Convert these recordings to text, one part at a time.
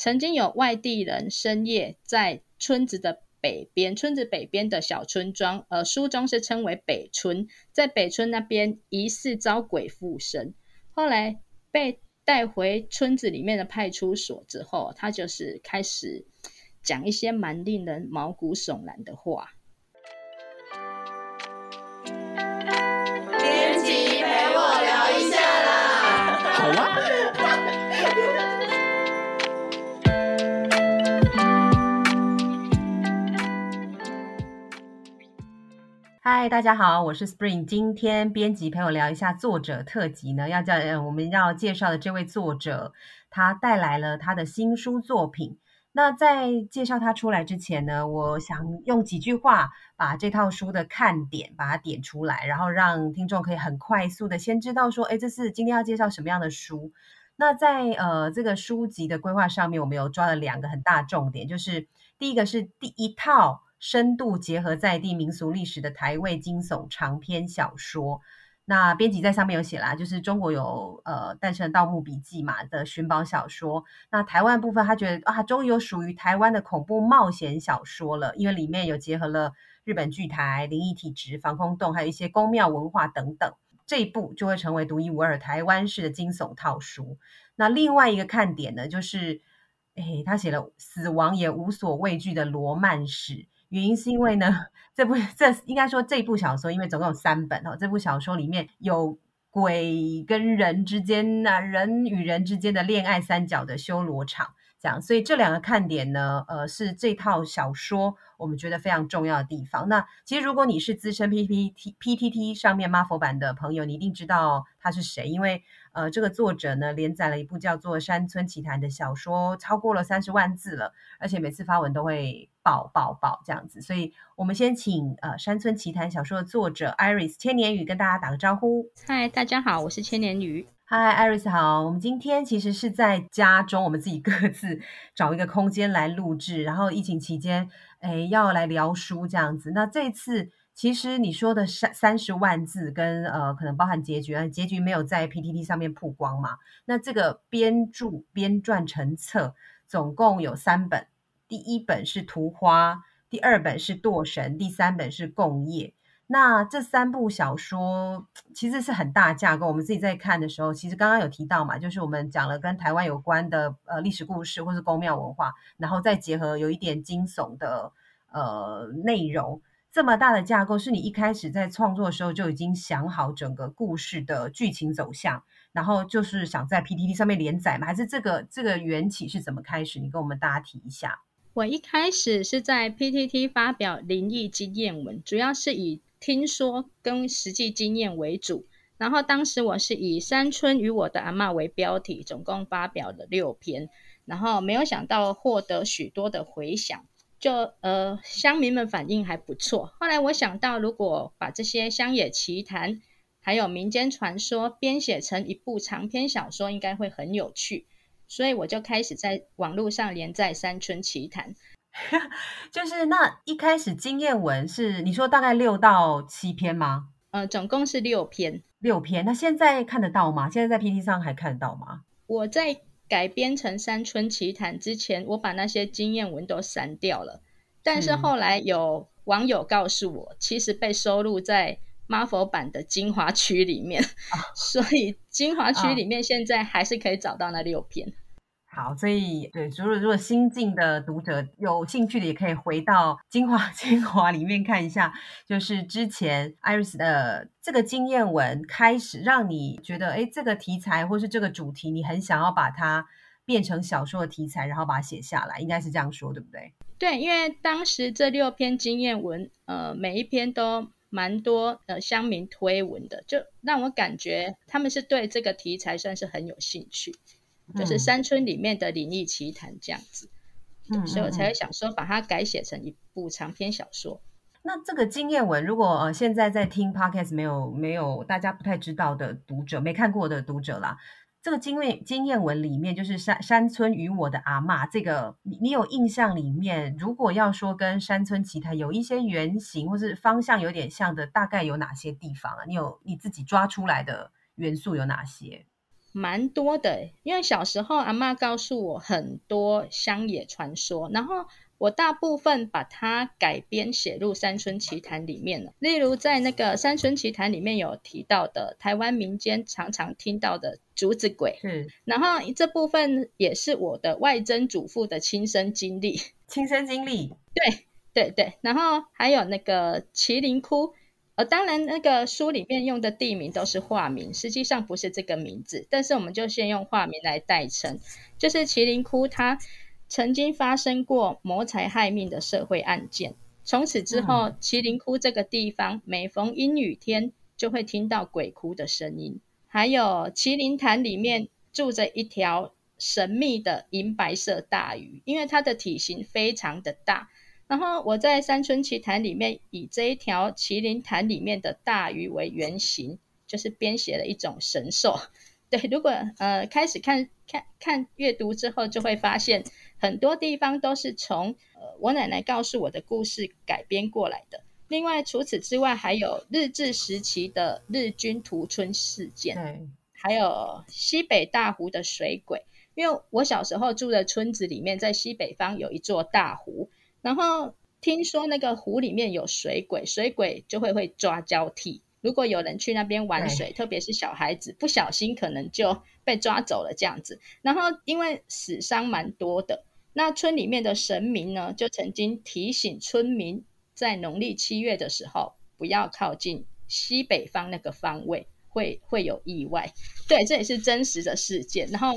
曾经有外地人深夜在村子的北边，村子北边的小村庄，呃，书中是称为北村，在北村那边疑似遭鬼附身，后来被带回村子里面的派出所之后，他就是开始讲一些蛮令人毛骨悚然的话。嗨，大家好，我是 Spring。今天编辑陪我聊一下作者特辑呢，要叫我们要介绍的这位作者，他带来了他的新书作品。那在介绍他出来之前呢，我想用几句话把这套书的看点把它点出来，然后让听众可以很快速的先知道说，哎，这是今天要介绍什么样的书。那在呃这个书籍的规划上面，我们有抓了两个很大重点，就是第一个是第一套。深度结合在地民俗历史的台味惊悚长篇小说，那编辑在上面有写啦，就是中国有呃诞生《盗墓笔记》嘛的寻宝小说，那台湾部分他觉得啊，终于有属于台湾的恐怖冒险小说了，因为里面有结合了日本剧台、灵异体质、防空洞，还有一些宫庙文化等等，这一部就会成为独一无二台湾式的惊悚套书。那另外一个看点呢，就是哎，他写了死亡也无所畏惧的罗曼史。原因是因为呢，这部这应该说这部小说，因为总共有三本哦。这部小说里面有鬼跟人之间呐，人与人之间的恋爱三角的修罗场，这样。所以这两个看点呢，呃，是这套小说我们觉得非常重要的地方。那其实如果你是资深 PPT PTT 上面 m a r 版的朋友，你一定知道他是谁，因为。呃，这个作者呢，连载了一部叫做《山村奇谈》的小说，超过了三十万字了，而且每次发文都会爆爆爆这样子。所以，我们先请呃《山村奇谈》小说的作者 Iris 千年雨跟大家打个招呼。嗨，大家好，我是千年雨。嗨，Iris 好。我们今天其实是在家中，我们自己各自 找一个空间来录制，然后疫情期间，哎，要来聊书这样子。那这次。其实你说的三三十万字跟呃，可能包含结局啊，结局没有在 PTT 上面曝光嘛？那这个编著编撰成册，总共有三本，第一本是《图花》，第二本是《堕神》，第三本是《共业》。那这三部小说其实是很大架构。我们自己在看的时候，其实刚刚有提到嘛，就是我们讲了跟台湾有关的呃历史故事或是宫庙文化，然后再结合有一点惊悚的呃内容。这么大的架构，是你一开始在创作的时候就已经想好整个故事的剧情走向，然后就是想在 PTT 上面连载吗？还是这个这个缘起是怎么开始？你跟我们大家提一下。我一开始是在 PTT 发表灵异经验文，主要是以听说跟实际经验为主。然后当时我是以山村与我的阿妈为标题，总共发表了六篇，然后没有想到获得许多的回响。就呃，乡民们反应还不错。后来我想到，如果把这些乡野奇谈还有民间传说编写成一部长篇小说，应该会很有趣。所以我就开始在网络上连载《山村奇谈》。就是那一开始经验文是你说大概六到七篇吗？呃，总共是六篇。六篇。那现在看得到吗？现在在 P T 上还看得到吗？我在。改编成《山村奇谈》之前，我把那些经验文都删掉了。但是后来有网友告诉我，其实被收录在 Marvel 版的精华区里面，所以精华区里面现在还是可以找到那六篇。好，所以对，如果如果新进的读者有兴趣的，也可以回到精华精华里面看一下，就是之前 Iris 的这个经验文开始，让你觉得，哎，这个题材或是这个主题，你很想要把它变成小说的题材，然后把它写下来，应该是这样说，对不对？对，因为当时这六篇经验文，呃，每一篇都蛮多呃乡民推文的，就让我感觉他们是对这个题材算是很有兴趣。就是山村里面的灵异奇谈这样子，所以我才会想说把它改写成一部长篇小说。那这个经验文，如果呃现在在听 podcast 没有没有大家不太知道的读者，没看过的读者啦，这个经验经验文里面就是山山村与我的阿妈，这个你你有印象里面，如果要说跟山村奇谈有一些原型或是方向有点像的，大概有哪些地方啊？你有你自己抓出来的元素有哪些？蛮多的，因为小时候阿妈告诉我很多乡野传说，然后我大部分把它改编写入《山村奇谈》里面了。例如在那个《山村奇谈》里面有提到的台湾民间常常听到的竹子鬼，嗯，然后这部分也是我的外曾祖父的亲身经历，亲身经历，对对对，然后还有那个麒麟窟。呃，当然，那个书里面用的地名都是化名，实际上不是这个名字，但是我们就先用化名来代称。就是麒麟窟，它曾经发生过谋财害命的社会案件，从此之后，麒麟窟这个地方每逢阴雨天就会听到鬼哭的声音。还有麒麟潭里面住着一条神秘的银白色大鱼，因为它的体型非常的大。然后我在山村奇谈里面以这一条麒麟潭里面的大鱼为原型，就是编写了一种神兽。对，如果呃开始看看看阅读之后，就会发现很多地方都是从呃我奶奶告诉我的故事改编过来的。另外除此之外，还有日治时期的日军屠村事件，还有西北大湖的水鬼。因为我小时候住的村子里面，在西北方有一座大湖。然后听说那个湖里面有水鬼，水鬼就会会抓交替。如果有人去那边玩水，特别是小孩子，不小心可能就 被抓走了这样子。然后因为死伤蛮多的，那村里面的神明呢，就曾经提醒村民，在农历七月的时候不要靠近西北方那个方位，会会有意外。对，这也是真实的事件。然后。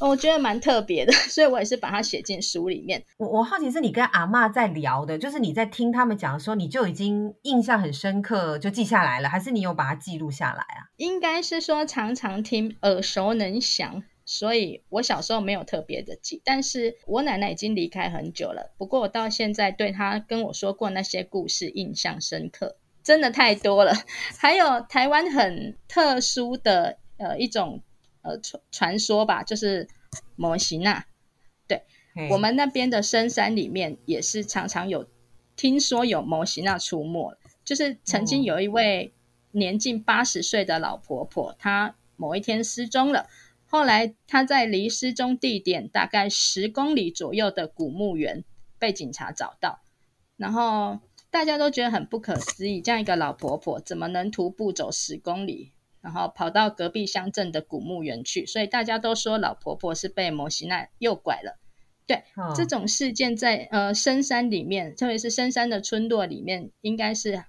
我觉得蛮特别的，所以我也是把它写进书里面。我我好奇是你跟阿妈在聊的，就是你在听他们讲的时候，你就已经印象很深刻，就记下来了，还是你有把它记录下来啊？应该是说常常听，耳熟能详，所以我小时候没有特别的记。但是我奶奶已经离开很久了，不过我到现在对她跟我说过那些故事印象深刻，真的太多了。还有台湾很特殊的呃一种。呃，传传说吧，就是摩西娜。对，我们那边的深山里面也是常常有听说有摩西娜出没。就是曾经有一位年近八十岁的老婆婆，她某一天失踪了。后来她在离失踪地点大概十公里左右的古墓园被警察找到，然后大家都觉得很不可思议，这样一个老婆婆怎么能徒步走十公里？然后跑到隔壁乡镇的古墓园去，所以大家都说老婆婆是被摩西奈诱拐了。对，这种事件在呃深山里面，特别是深山的村落里面，应该是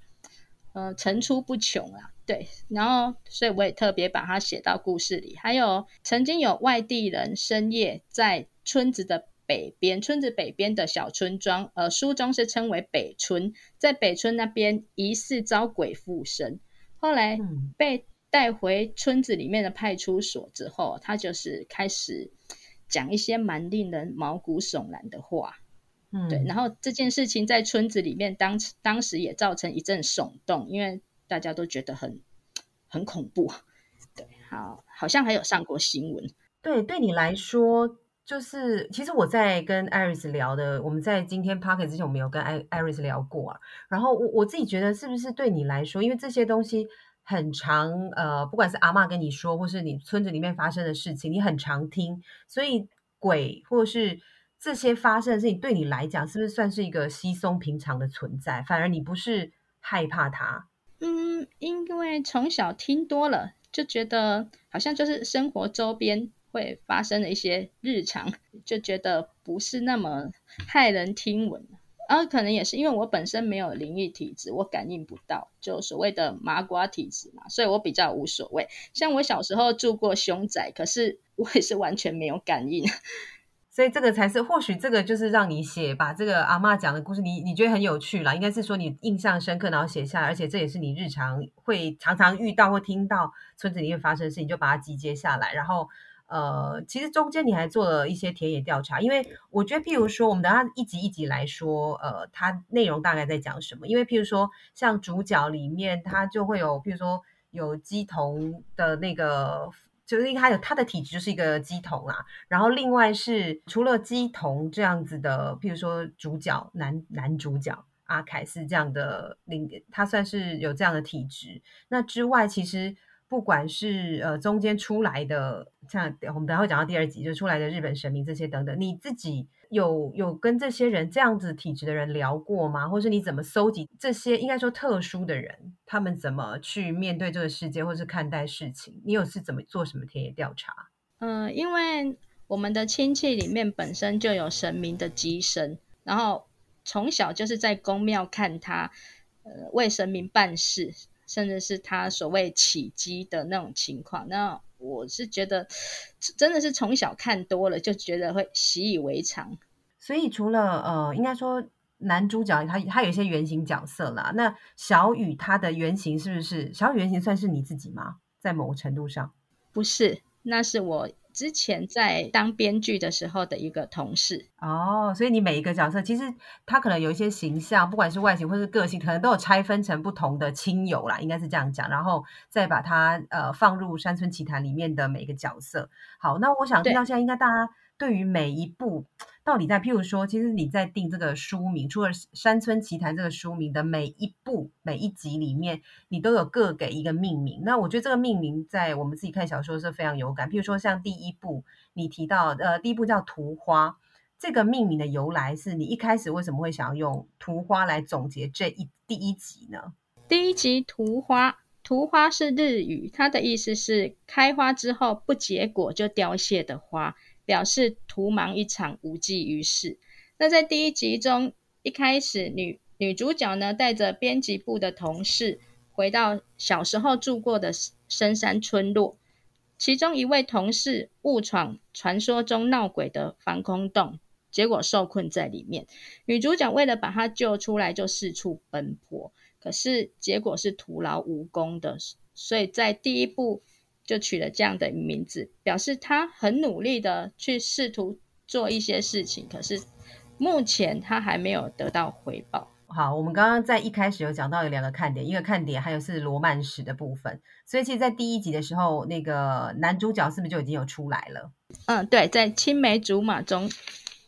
呃层出不穷啊。对，然后所以我也特别把它写到故事里。还有曾经有外地人深夜在村子的北边，村子北边的小村庄，呃书中是称为北村，在北村那边疑似遭鬼附身，后来被。带回村子里面的派出所之后，他就是开始讲一些蛮令人毛骨悚然的话，嗯，对。然后这件事情在村子里面当当时也造成一阵耸动，因为大家都觉得很很恐怖。对，好，好像还有上过新闻。对，对你来说，就是其实我在跟艾瑞斯聊的，我们在今天 p o c k e t 之前，我们有跟艾艾瑞斯聊过啊。然后我我自己觉得，是不是对你来说，因为这些东西。很常，呃，不管是阿妈跟你说，或是你村子里面发生的事情，你很常听，所以鬼或是这些发生的事情，对你来讲，是不是算是一个稀松平常的存在？反而你不是害怕它？嗯，因为从小听多了，就觉得好像就是生活周边会发生的一些日常，就觉得不是那么骇人听闻。然后可能也是因为我本身没有灵异体质，我感应不到，就所谓的麻瓜体质嘛，所以我比较无所谓。像我小时候住过凶宅，可是我也是完全没有感应。所以这个才是，或许这个就是让你写把这个阿妈讲的故事，你你觉得很有趣啦，应该是说你印象深刻，然后写下来，而且这也是你日常会常常遇到或听到村子里面发生的事情，就把它集结下来，然后。呃，其实中间你还做了一些田野调查，因为我觉得，譬如说，我们等下一集一集来说，呃，它内容大概在讲什么？因为譬如说，像主角里面，它就会有，譬如说有鸡童的那个，就是它有它的体质就是一个鸡童啦。然后另外是除了鸡童这样子的，譬如说主角男男主角阿凯是这样的，另他算是有这样的体质。那之外，其实。不管是呃中间出来的，像我们等会讲到第二集就出来的日本神明这些等等，你自己有有跟这些人这样子体质的人聊过吗？或是你怎么搜集这些应该说特殊的人，他们怎么去面对这个世界，或是看待事情？你有是怎么做什么田野调查？嗯，因为我们的亲戚里面本身就有神明的机身，然后从小就是在宫庙看他。呃，为神明办事，甚至是他所谓起机的那种情况，那我是觉得真的是从小看多了，就觉得会习以为常。所以除了呃，应该说男主角他他有一些原型角色啦，那小雨他的原型是不是小雨原型算是你自己吗？在某个程度上，不是，那是我。之前在当编剧的时候的一个同事哦，所以你每一个角色其实他可能有一些形象，不管是外形或是个性，可能都有拆分成不同的亲友啦，应该是这样讲，然后再把它呃放入山村奇谭里面的每一个角色。好，那我想知道现在应该大家对于每一部。到底在，譬如说，其实你在定这个书名，除了《山村奇谈》这个书名的每一部、每一集里面，你都有各给一个命名。那我觉得这个命名在我们自己看小说是非常有感。譬如说，像第一部你提到，呃，第一部叫《图花》，这个命名的由来是你一开始为什么会想要用“图花”来总结这一第一集呢？第一集“图花”，“图花”是日语，它的意思是开花之后不结果就凋谢的花。表示徒忙一场，无济于事。那在第一集中，一开始女女主角呢带着编辑部的同事回到小时候住过的深山村落，其中一位同事误闯传说中闹鬼的防空洞，结果受困在里面。女主角为了把他救出来，就四处奔波，可是结果是徒劳无功的。所以在第一部。就取了这样的名字，表示他很努力的去试图做一些事情，可是目前他还没有得到回报。好，我们刚刚在一开始有讲到有两个看点，一个看点还有是罗曼史的部分，所以其实，在第一集的时候，那个男主角是不是就已经有出来了？嗯，对，在青梅竹马中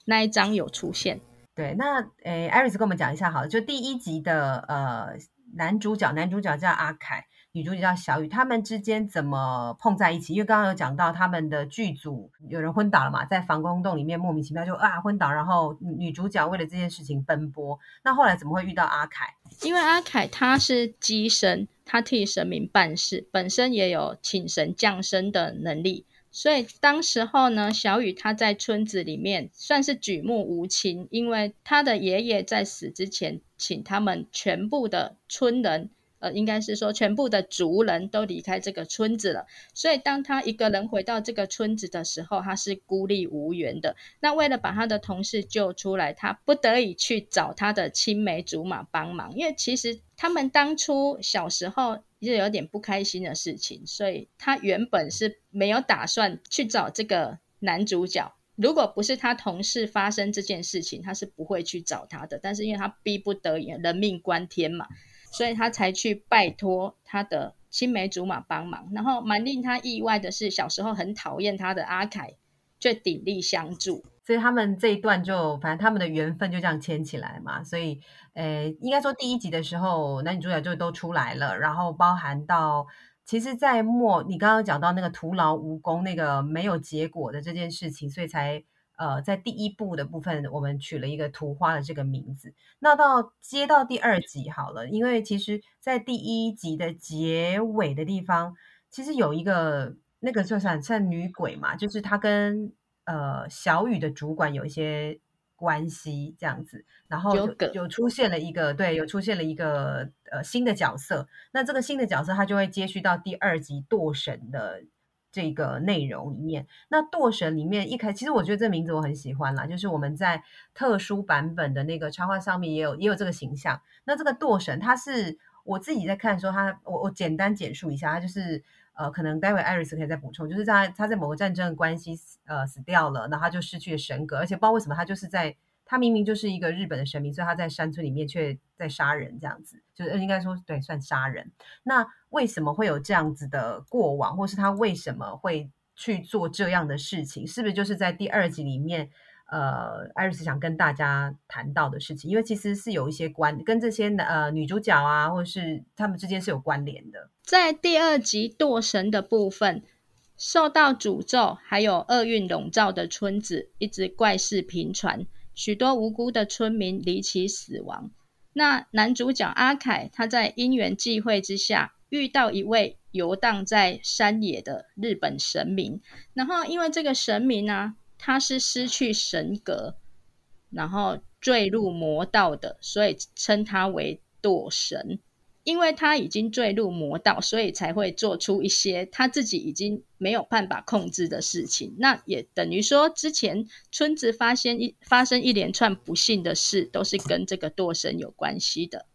那一章有出现。对，那诶，艾瑞斯跟我们讲一下，好了，就第一集的呃男主角，男主角叫阿凯。女主角叫小雨，他们之间怎么碰在一起？因为刚刚有讲到他们的剧组有人昏倒了嘛，在防空洞里面莫名其妙就啊昏倒，然后女主角为了这件事情奔波。那后来怎么会遇到阿凯？因为阿凯他是机神，他替神明办事，本身也有请神降生的能力，所以当时候呢，小雨他在村子里面算是举目无亲，因为他的爷爷在死之前请他们全部的村人。呃，应该是说全部的族人都离开这个村子了，所以当他一个人回到这个村子的时候，他是孤立无援的。那为了把他的同事救出来，他不得已去找他的青梅竹马帮忙，因为其实他们当初小时候就有点不开心的事情，所以他原本是没有打算去找这个男主角。如果不是他同事发生这件事情，他是不会去找他的。但是因为他逼不得已，人命关天嘛。所以他才去拜托他的青梅竹马帮忙，然后蛮令他意外的是，小时候很讨厌他的阿凯却鼎力相助，所以他们这一段就反正他们的缘分就这样牵起来嘛。所以，呃，应该说第一集的时候，男女主角就都出来了，然后包含到其实，在末你刚刚讲到那个徒劳无功、那个没有结果的这件事情，所以才。呃，在第一部的部分，我们取了一个图花的这个名字。那到接到第二集好了，因为其实，在第一集的结尾的地方，其实有一个那个就算算女鬼嘛，就是她跟呃小雨的主管有一些关系这样子，然后有出现了一个对，有出现了一个呃新的角色。那这个新的角色，他就会接续到第二集堕神的。这个内容里面，那堕神里面一开，其实我觉得这名字我很喜欢啦，就是我们在特殊版本的那个插画上面也有也有这个形象。那这个堕神，他是我自己在看的时候，他我我简单简述一下，他就是呃，可能待会艾瑞斯可以再补充，就是在他在某个战争的关系死呃死掉了，然后他就失去了神格，而且不知道为什么他就是在。他明明就是一个日本的神明，所以他在山村里面却在杀人，这样子就是应该说对，算杀人。那为什么会有这样子的过往，或是他为什么会去做这样的事情？是不是就是在第二集里面，呃，艾瑞斯想跟大家谈到的事情，因为其实是有一些关跟这些呃女主角啊，或是他们之间是有关联的。在第二集堕神的部分，受到诅咒还有厄运笼罩的村子一直怪事频传，许多无辜的村民离奇死亡。那男主角阿凯，他在因缘际会之下遇到一位游荡在山野的日本神明，然后因为这个神明呢，他是失去神格，然后坠入魔道的，所以称他为堕神。因为他已经坠入魔道，所以才会做出一些他自己已经没有办法控制的事情。那也等于说，之前村子发现一发生一连串不幸的事，都是跟这个堕神有关系的。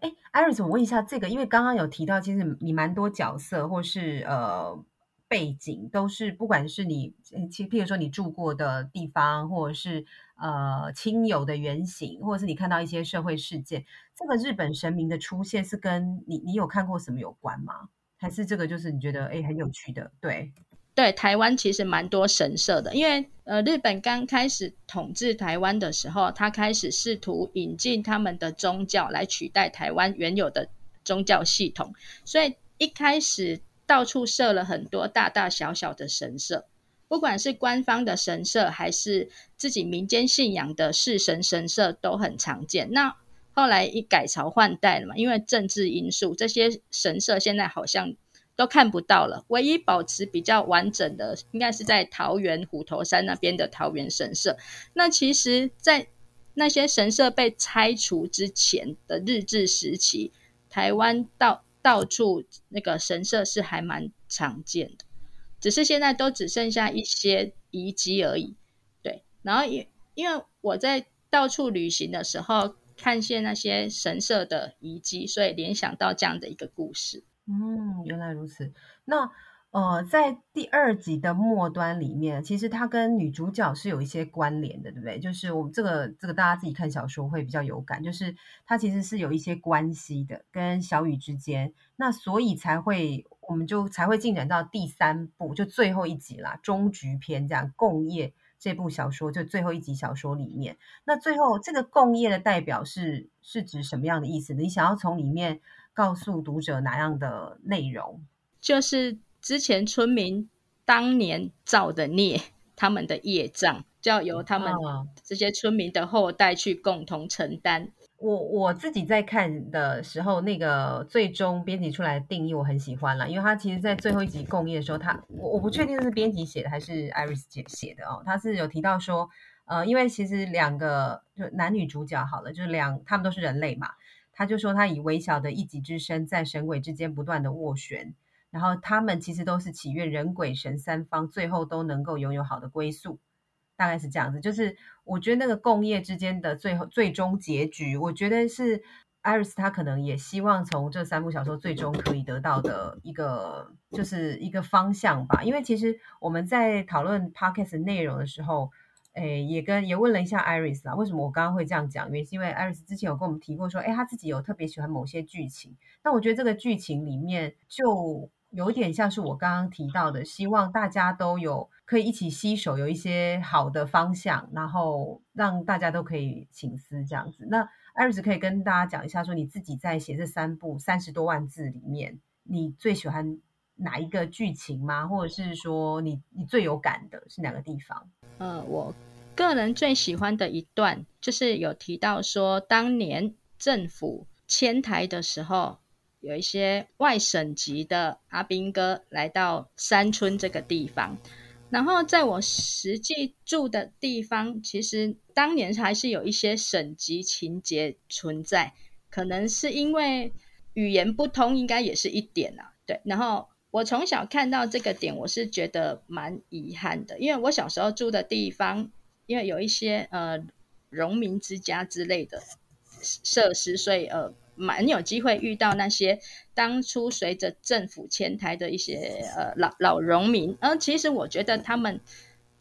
哎，艾瑞斯，我问一下这个，因为刚刚有提到，其实你蛮多角色或是呃背景，都是不管是你，其譬如说你住过的地方，或者是。呃，亲友的原型，或者是你看到一些社会事件，这个日本神明的出现是跟你你有看过什么有关吗？还是这个就是你觉得哎很有趣的？对对，台湾其实蛮多神社的，因为呃日本刚开始统治台湾的时候，他开始试图引进他们的宗教来取代台湾原有的宗教系统，所以一开始到处设了很多大大小小的神社。不管是官方的神社，还是自己民间信仰的式神神社，都很常见。那后来一改朝换代了嘛，因为政治因素，这些神社现在好像都看不到了。唯一保持比较完整的，应该是在桃园虎头山那边的桃园神社。那其实，在那些神社被拆除之前的日治时期，台湾到到处那个神社是还蛮常见的。只是现在都只剩下一些遗迹而已，对。然后因因为我在到处旅行的时候，看见那些神社的遗迹，所以联想到这样的一个故事。嗯，原来如此。那。呃，在第二集的末端里面，其实他跟女主角是有一些关联的，对不对？就是我们这个这个大家自己看小说会比较有感，就是他其实是有一些关系的，跟小雨之间，那所以才会我们就才会进展到第三部，就最后一集啦，终局篇这样。共业这部小说就最后一集小说里面，那最后这个共业的代表是是指什么样的意思？你想要从里面告诉读者哪样的内容？就是。之前村民当年造的孽，他们的业障就要由他们这些村民的后代去共同承担。我我自己在看的时候，那个最终编辑出来的定义我很喜欢了，因为他其实，在最后一集共业的时候，他我我不确定是编辑写的还是 Iris 姐写的哦，他是有提到说，呃，因为其实两个就男女主角好了，就是两他们都是人类嘛，他就说他以微小的一己之身，在神鬼之间不断的斡旋。然后他们其实都是祈愿人鬼神三方最后都能够拥有好的归宿，大概是这样子。就是我觉得那个共业之间的最后最终结局，我觉得是艾瑞斯他可能也希望从这三部小说最终可以得到的一个就是一个方向吧。因为其实我们在讨论 podcast 内容的时候，诶，也跟也问了一下 Iris 啊，为什么我刚刚会这样讲？原因是因为 Iris 之前有跟我们提过说，哎，他自己有特别喜欢某些剧情。那我觉得这个剧情里面就有点像是我刚刚提到的，希望大家都有可以一起携手，有一些好的方向，然后让大家都可以醒思这样子。那艾瑞斯可以跟大家讲一下，说你自己在写这三部三十多万字里面，你最喜欢哪一个剧情吗？或者是说你你最有感的是哪个地方？呃，我个人最喜欢的一段就是有提到说，当年政府迁台的时候。有一些外省籍的阿兵哥来到山村这个地方，然后在我实际住的地方，其实当年还是有一些省级情节存在，可能是因为语言不通，应该也是一点啊。对，然后我从小看到这个点，我是觉得蛮遗憾的，因为我小时候住的地方，因为有一些呃农民之家之类的设施，所以呃。蛮有机会遇到那些当初随着政府迁台的一些呃老老农民，而其实我觉得他们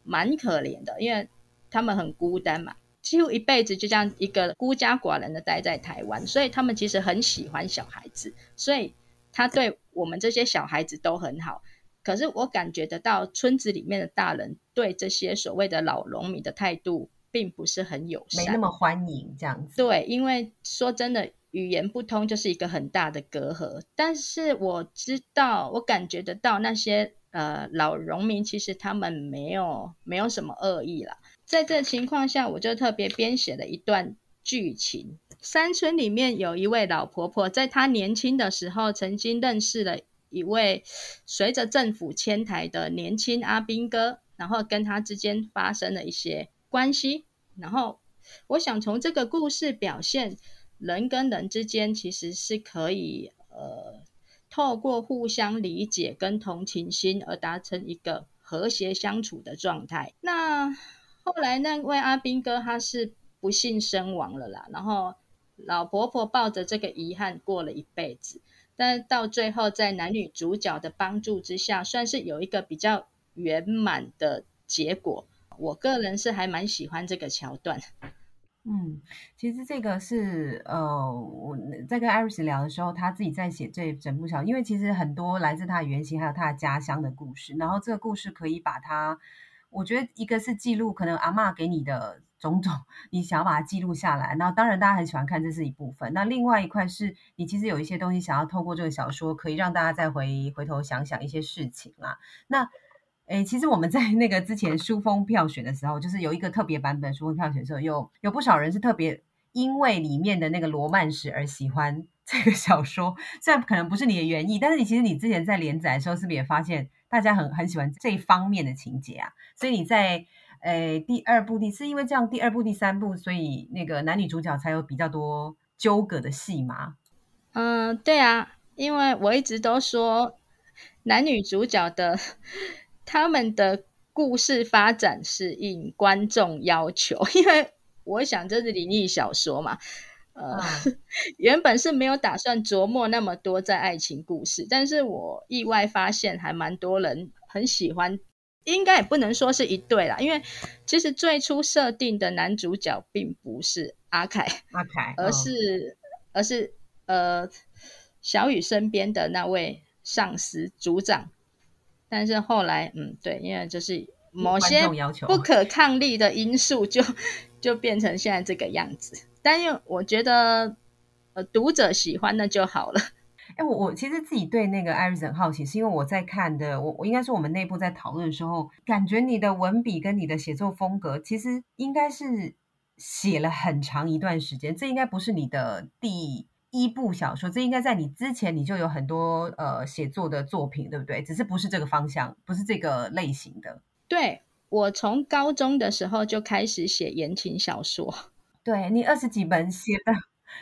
蛮可怜的，因为他们很孤单嘛，几乎一辈子就这样一个孤家寡人的待在台湾，所以他们其实很喜欢小孩子，所以他对我们这些小孩子都很好。可是我感觉得到村子里面的大人对这些所谓的老农民的态度并不是很友善，没那么欢迎这样子。对，因为说真的，语言不通就是一个很大的隔阂。但是我知道，我感觉得到那些呃老农民其实他们没有没有什么恶意了。在这情况下，我就特别编写了一段剧情。山村里面有一位老婆婆，在她年轻的时候，曾经认识了一位随着政府迁台的年轻阿兵哥，然后跟他之间发生了一些关系。然后，我想从这个故事表现，人跟人之间其实是可以呃，透过互相理解跟同情心而达成一个和谐相处的状态。那后来那位阿兵哥他是不幸身亡了啦，然后。老婆婆抱着这个遗憾过了一辈子，但到最后，在男女主角的帮助之下，算是有一个比较圆满的结果。我个人是还蛮喜欢这个桥段。嗯，其实这个是呃，我在跟艾瑞斯聊的时候，他自己在写这整部小，因为其实很多来自他的原型，还有他的家乡的故事。然后这个故事可以把它，我觉得一个是记录可能阿妈给你的。种种，你想要把它记录下来，那当然大家很喜欢看，这是一部分。那另外一块是你其实有一些东西想要透过这个小说，可以让大家再回回头想想一些事情啦。那诶，其实我们在那个之前书封票选的时候，就是有一个特别版本书封票选的时候，有有不少人是特别因为里面的那个罗曼史而喜欢 这个小说。虽然可能不是你的原意，但是你其实你之前在连载的时候，是不是也发现大家很很喜欢这一方面的情节啊？所以你在。诶，第二部、第是因为这样，第二部、第三部，所以那个男女主角才有比较多纠葛的戏吗？嗯，对啊，因为我一直都说男女主角的他们的故事发展是应观众要求，因为我想这是灵异小说嘛，呃，原本是没有打算琢磨那么多在爱情故事，但是我意外发现还蛮多人很喜欢。应该也不能说是一对啦，因为其实最初设定的男主角并不是阿凯，阿凯，而是而是呃小雨身边的那位上司组长。但是后来，嗯，对，因为就是某些不可抗力的因素，就就变成现在这个样子。但因为我觉得，呃，读者喜欢那就好了。哎，我我其实自己对那个艾瑞斯很好奇，是因为我在看的，我我应该是我们内部在讨论的时候，感觉你的文笔跟你的写作风格，其实应该是写了很长一段时间。这应该不是你的第一部小说，这应该在你之前你就有很多呃写作的作品，对不对？只是不是这个方向，不是这个类型的。对我从高中的时候就开始写言情小说，对你二十几本写的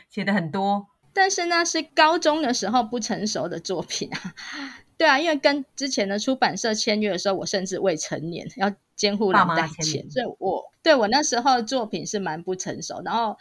写的很多。但是那，是高中的时候不成熟的作品啊，对啊，因为跟之前的出版社签约的时候，我甚至未成年，要监护人代签，所以我对我那时候作品是蛮不成熟。然后，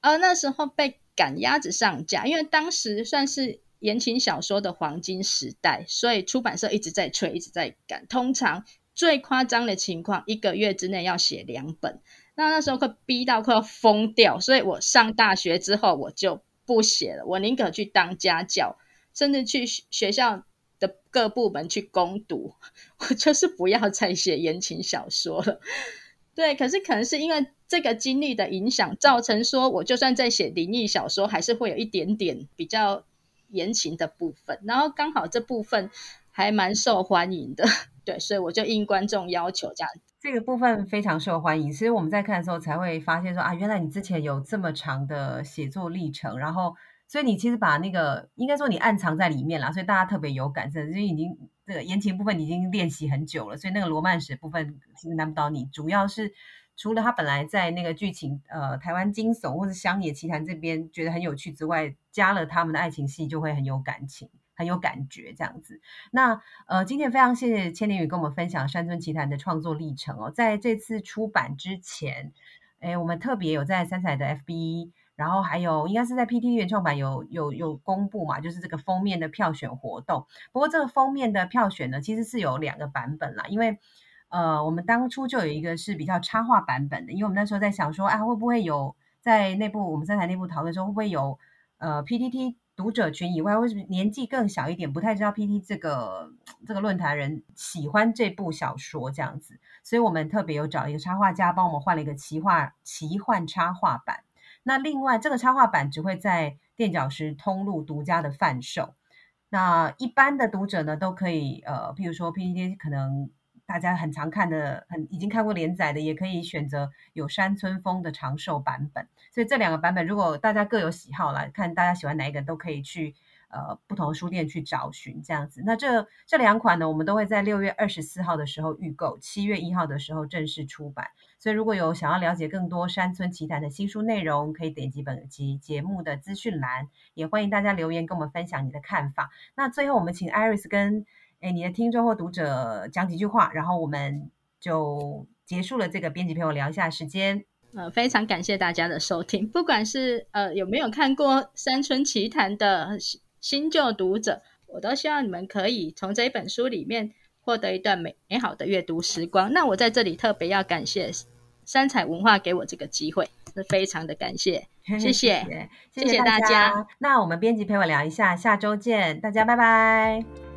呃，那时候被赶鸭子上架，因为当时算是言情小说的黄金时代，所以出版社一直在催，一直在赶。通常最夸张的情况，一个月之内要写两本，那那时候快逼到快要疯掉。所以我上大学之后，我就。不写了，我宁可去当家教，甚至去学校的各部门去攻读，我就是不要再写言情小说了。对，可是可能是因为这个经历的影响，造成说我就算在写灵异小说，还是会有一点点比较言情的部分。然后刚好这部分还蛮受欢迎的，对，所以我就应观众要求这样。这个部分非常受欢迎，其实我们在看的时候才会发现说啊，原来你之前有这么长的写作历程，然后所以你其实把那个应该说你暗藏在里面了，所以大家特别有感，甚至已经这个言情部分已经练习很久了，所以那个罗曼史部分难不倒你。主要是除了他本来在那个剧情呃台湾惊悚或者乡野奇谈这边觉得很有趣之外，加了他们的爱情戏就会很有感情。很有感觉这样子，那呃，今天非常谢谢千年雨跟我们分享《山村奇谈》的创作历程哦。在这次出版之前，哎，我们特别有在三彩的 FB，然后还有应该是在 PT 原创版有有有公布嘛，就是这个封面的票选活动。不过这个封面的票选呢，其实是有两个版本啦，因为呃，我们当初就有一个是比较插画版本的，因为我们那时候在想说，啊，会不会有在内部我们三台内部讨论说，会不会有呃 PTT。读者群以外，或者年纪更小一点，不太知道 PT 这个这个论坛人喜欢这部小说这样子，所以我们特别有找一个插画家帮我们换了一个奇画奇幻插画版。那另外这个插画版只会在垫脚石通路独家的贩售，那一般的读者呢都可以呃，譬如说 PT 可能。大家很常看的，很已经看过连载的，也可以选择有山村风的长寿版本。所以这两个版本，如果大家各有喜好来看，大家喜欢哪一个，都可以去呃不同书店去找寻这样子。那这这两款呢，我们都会在六月二十四号的时候预购，七月一号的时候正式出版。所以如果有想要了解更多山村奇谈的新书内容，可以点击本集节目的资讯栏，也欢迎大家留言跟我们分享你的看法。那最后我们请 Iris 跟。哎，你的听众或读者讲几句话，然后我们就结束了这个编辑陪我聊一下时间。呃，非常感谢大家的收听，不管是呃有没有看过《山村奇谈》的新旧读者，我都希望你们可以从这一本书里面获得一段美美好的阅读时光。那我在这里特别要感谢三彩文化给我这个机会，是非常的感谢，谢谢，谢谢大家。那我们编辑陪我聊一下，下周见，大家拜拜。